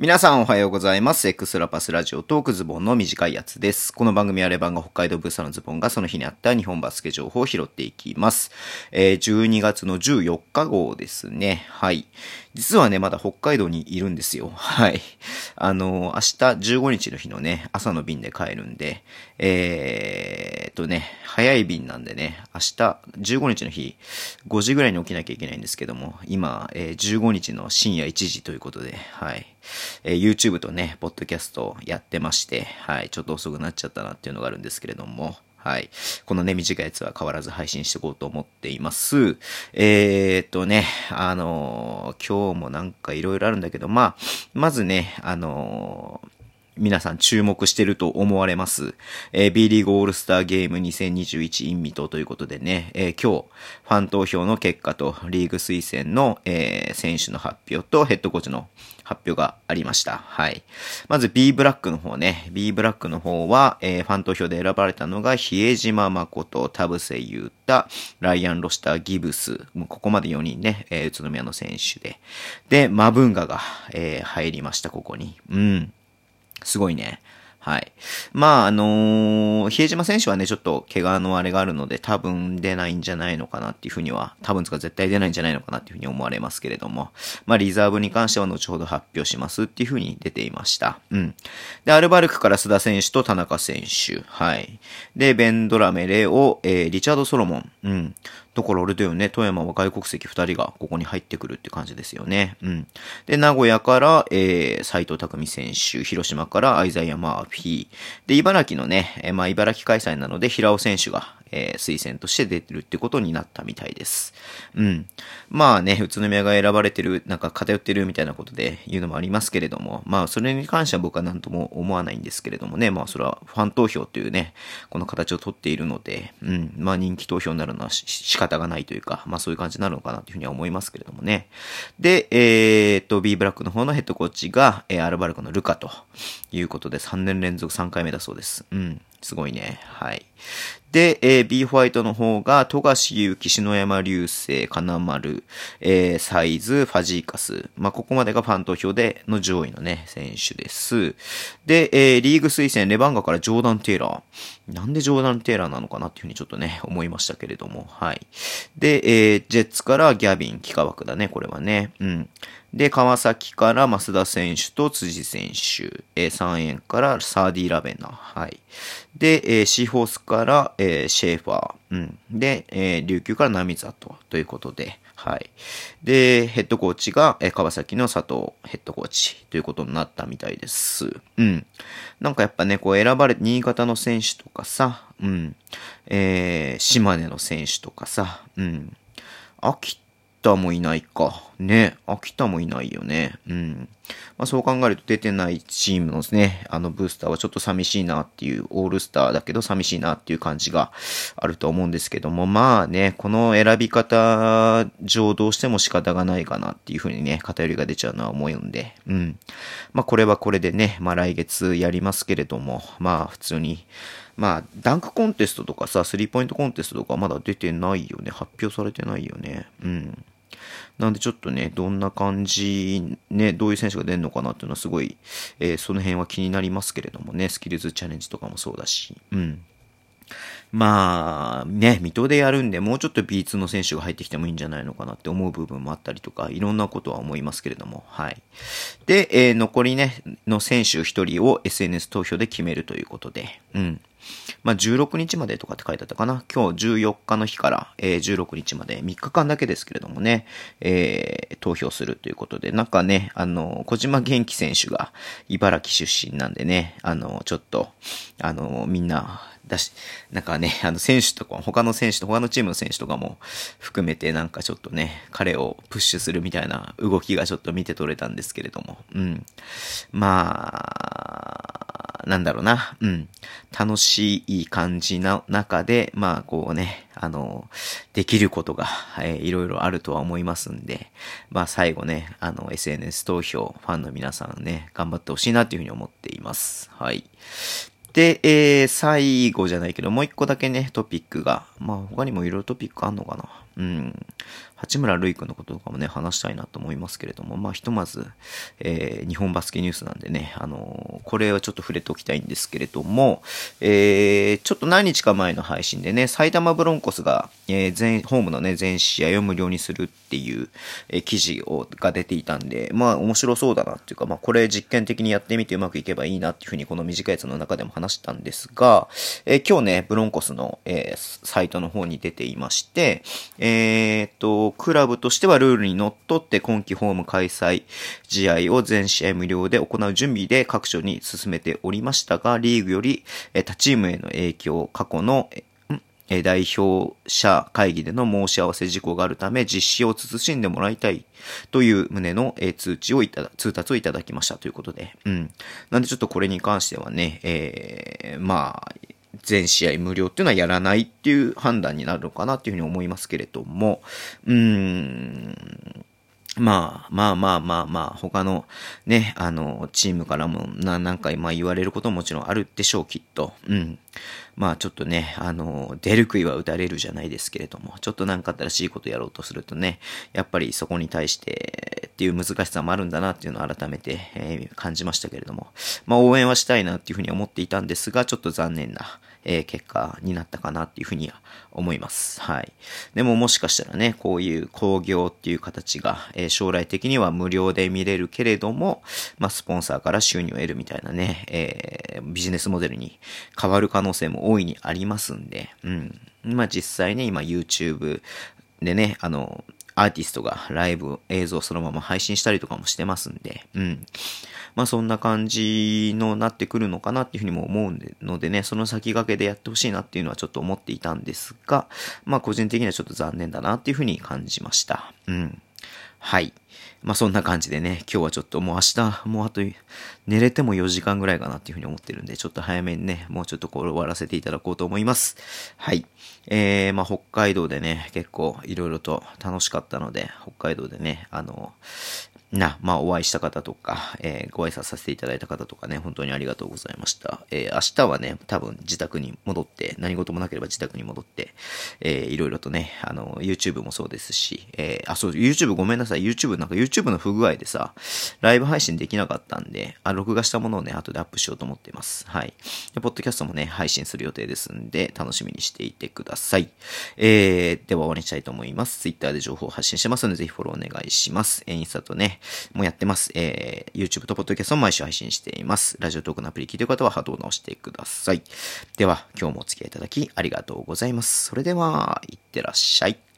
皆さんおはようございます。エクストラパスラジオトークズボンの短いやつです。この番組はレバンが北海道ブースのズボンがその日にあった日本バスケ情報を拾っていきます。えー12月の14日号ですね。はい。実はね、まだ北海道にいるんですよ。はい。あのー明日15日の日のね、朝の便で帰るんで、えーっとね、早い便なんでね、明日15日の日、5時ぐらいに起きなきゃいけないんですけども、今、えー15日の深夜1時ということで、はい。えー YouTube とね、ポッドキャストやってまして、はい、ちょっと遅くなっちゃったなっていうのがあるんですけれども、はい。このね、短いやつは変わらず配信していこうと思っています。えーっとね、あのー今日もなんかいろいろあるんだけど、まあ、まずね、あの皆さん注目してると思われます。えー B リーグオールスターゲーム2021 in 未踏ということでね、えー今日、ファン投票の結果とリーグ推薦の、えー選手の発表とヘッドコーチの発表がありました。はい。まず B ブラックの方ね。B ブラックの方は、えーファン投票で選ばれたのが、比江島誠、田臥勇太、ライアン・ロシター・ギブス。もうここまで4人ね、えー宇都宮の選手で。で、マブンガが、えー入りました、ここに。うん。すごいね。はい。まあ、あのー比江島選手はね、ちょっと怪我のあれがあるので、多分出ないんじゃないのかなっていうふうには、多分つか絶対出ないんじゃないのかなっていうふうに思われますけれども、まあ、リザーブに関しては後ほど発表しますっていうふうに出ていました。うん。で、アルバルクから須田選手と田中選手。はい。で、ベンドラメ、レオ、えーリチャード・ソロモン。うん。だからあれだよね、富山は外国籍2人がここに入ってくるって感じですよね。うん。で、名古屋から、えー、斎藤匠選手、広島からアイザイア・マーフィー。で、茨城のね、えーまあ、茨城開催なので、平尾選手が、えー推薦として出てるってことになったみたいです。うん。まあね、宇都宮が選ばれてる、なんか偏ってるみたいなことで言うのもありますけれども、まあそれに関しては僕は何とも思わないんですけれどもね、まあそれはファン投票というね、この形をとっているので、うん、まあ人気投票になるのは仕方がないというか、まあそういう感じになるのかなというふうには思いますけれどもね。で、えーっと、B ブラックの方のヘッドコーチが、えーアルバルクのルカということで3年連続3回目だそうです。うん。すごいね。はい。で、えー B ホワイトの方が、富樫勇樹、篠山流星、金丸、えーサイズ、ファジーカス。まあ、ここまでがファン投票での上位のね、選手です。で、えーリーグ推薦、レバンガからジョーダン・テイラー。なんでジョーダン・テイラーなのかなっていうふうにちょっとね、思いましたけれども、はい。で、えージェッツからギャビン、幾何学だね、これはね。うん。で、川崎から増田選手と辻選手、えー、3円からサーディー・ラベナ、はい。で、えーシーホースから、えーシェーファー、うん。で、えー琉球から波里ということで、はい。で、ヘッドコーチが、えー川崎の佐藤ヘッドコーチということになったみたいです。うん。なんかやっぱね、こう選ばれ、新潟の選手とかさ、うん。えー島根の選手とかさ、うん。秋田もいないか。ね。秋田もいないよね。うん。まあそう考えると出てないチームのですね、あのブースターはちょっと寂しいなっていう、オールスターだけど寂しいなっていう感じがあると思うんですけども、まあね、この選び方上どうしても仕方がないかなっていうふうにね、偏りが出ちゃうのは思うんで、うん。まあこれはこれでね、まあ来月やりますけれども、まあ普通に、まあ、ダンクコンテストとかさ、スリーポイントコンテストとかまだ出てないよね。発表されてないよね。うん。なんでちょっとね、どんな感じ、ね、どういう選手が出るのかなっていうのはすごい、えーその辺は気になりますけれどもね、スキルズチャレンジとかもそうだし、うん。まあ、ね、水戸でやるんで、もうちょっと B2 の選手が入ってきてもいいんじゃないのかなって思う部分もあったりとか、いろんなことは思いますけれども、はい。で、えー残りね、の選手1人を SNS 投票で決めるということで、うん。まあ、16日までとかって書いてあったかな。今日14日の日から、えー16日まで3日間だけですけれどもね、えー投票するということで、なんかね、あの、小島元気選手が茨城出身なんでね、あの、ちょっと、あの、みんな、だし、なんかね、あの、選手とか、他の選手と、他のチームの選手とかも含めて、なんかちょっとね、彼をプッシュするみたいな動きがちょっと見て取れたんですけれども、うん。まあ、なんだろうな、うん。楽ししい感じな中で、まあ、こうね、あの、できることが、えーいろいろあるとは思いますんで、まあ、最後ね、あの、SNS 投票、ファンの皆さんね、頑張ってほしいなというふうに思っています。はい。で、えー、最後じゃないけど、もう一個だけね、トピックが、まあ他にもいろいろトピックあんのかな。うん。八村塁君のこととかもね、話したいなと思いますけれども、まあ、ひとまず、えー、日本バスケニュースなんでね、あのー、これはちょっと触れておきたいんですけれども、えー、ちょっと何日か前の配信でね、埼玉ブロンコスが、えー、全、ホームのね、全試合を無料にするっていう、えー、記事を、が出ていたんで、まあ、面白そうだなっていうか、まあ、これ実験的にやってみてうまくいけばいいなっていうふうに、この短いやつの中でも話したんですが、えー、今日ね、ブロンコスの、えー、サイトの方に出ていまして、え、えっと、クラブとしてはルールにのっとって今季ホーム開催試合を全試合無料で行う準備で各所に進めておりましたが、リーグより他チームへの影響、過去の代表者会議での申し合わせ事項があるため実施を慎んでもらいたいという旨の通知をいただ、通達をいただきましたということで、うん。なんでちょっとこれに関してはね、えー、まあ、全試合無料っていうのはやらないっていう判断になるのかなっていうふうに思いますけれども、うーん、まあ、まあまあまあまあ、他のね、あの、チームからも、何回まあ言われることももちろんあるでしょう、きっと。うん。まあちょっとね、あの、出る杭は打たれるじゃないですけれども、ちょっとなんか新しいことやろうとするとね、やっぱりそこに対してっていう難しさもあるんだなっていうのを改めて、えー、感じましたけれども、まあ応援はしたいなっていうふうに思っていたんですが、ちょっと残念な、えー、結果になったかなっていうふうには思います。はい。でももしかしたらね、こういう工業っていう形が、えー、将来的には無料で見れるけれども、まあ、スポンサーから収入を得るみたいなね、えー、ビジネスモデルに変わる可能性も大いにありますんで、うん。まあ、実際ね、今 YouTube でね、あの、アーティストがライブ映像そのまま配信したりとかもしてますんで、うん。まあそんな感じのなってくるのかなっていうふうにも思うのでね、その先駆けでやってほしいなっていうのはちょっと思っていたんですが、まあ個人的にはちょっと残念だなっていうふうに感じました。うん。はい。まあそんな感じでね、今日はちょっともう明日、もうあと寝れても4時間ぐらいかなっていうふうに思ってるんで、ちょっと早めにね、もうちょっとこれ終わらせていただこうと思います。はい。えー、まあ北海道でね、結構いろいろと楽しかったので、北海道でね、あの、な、まあ、お会いした方とか、えー、ご挨拶させていただいた方とかね、本当にありがとうございました。えー、明日はね、多分自宅に戻って、何事もなければ自宅に戻って、えー、いろいろとね、あの、YouTube もそうですし、えー、あ、そう、YouTube ごめんなさい。YouTube なんか YouTube の不具合でさ、ライブ配信できなかったんで、あ、録画したものをね、後でアップしようと思っています。はい。で、ポッドキャストもね、配信する予定ですんで、楽しみにしていてください。えー、では終わりにしたいと思います。Twitter で情報を発信してますので、ぜひフォローお願いします。えインスタとね、もうやってます。えー、YouTube と Podcast も毎週配信しています。ラジオトークのアプリ聞いてる方は波動を直してください。では、今日もお付き合いいただきありがとうございます。それでは、いってらっしゃい。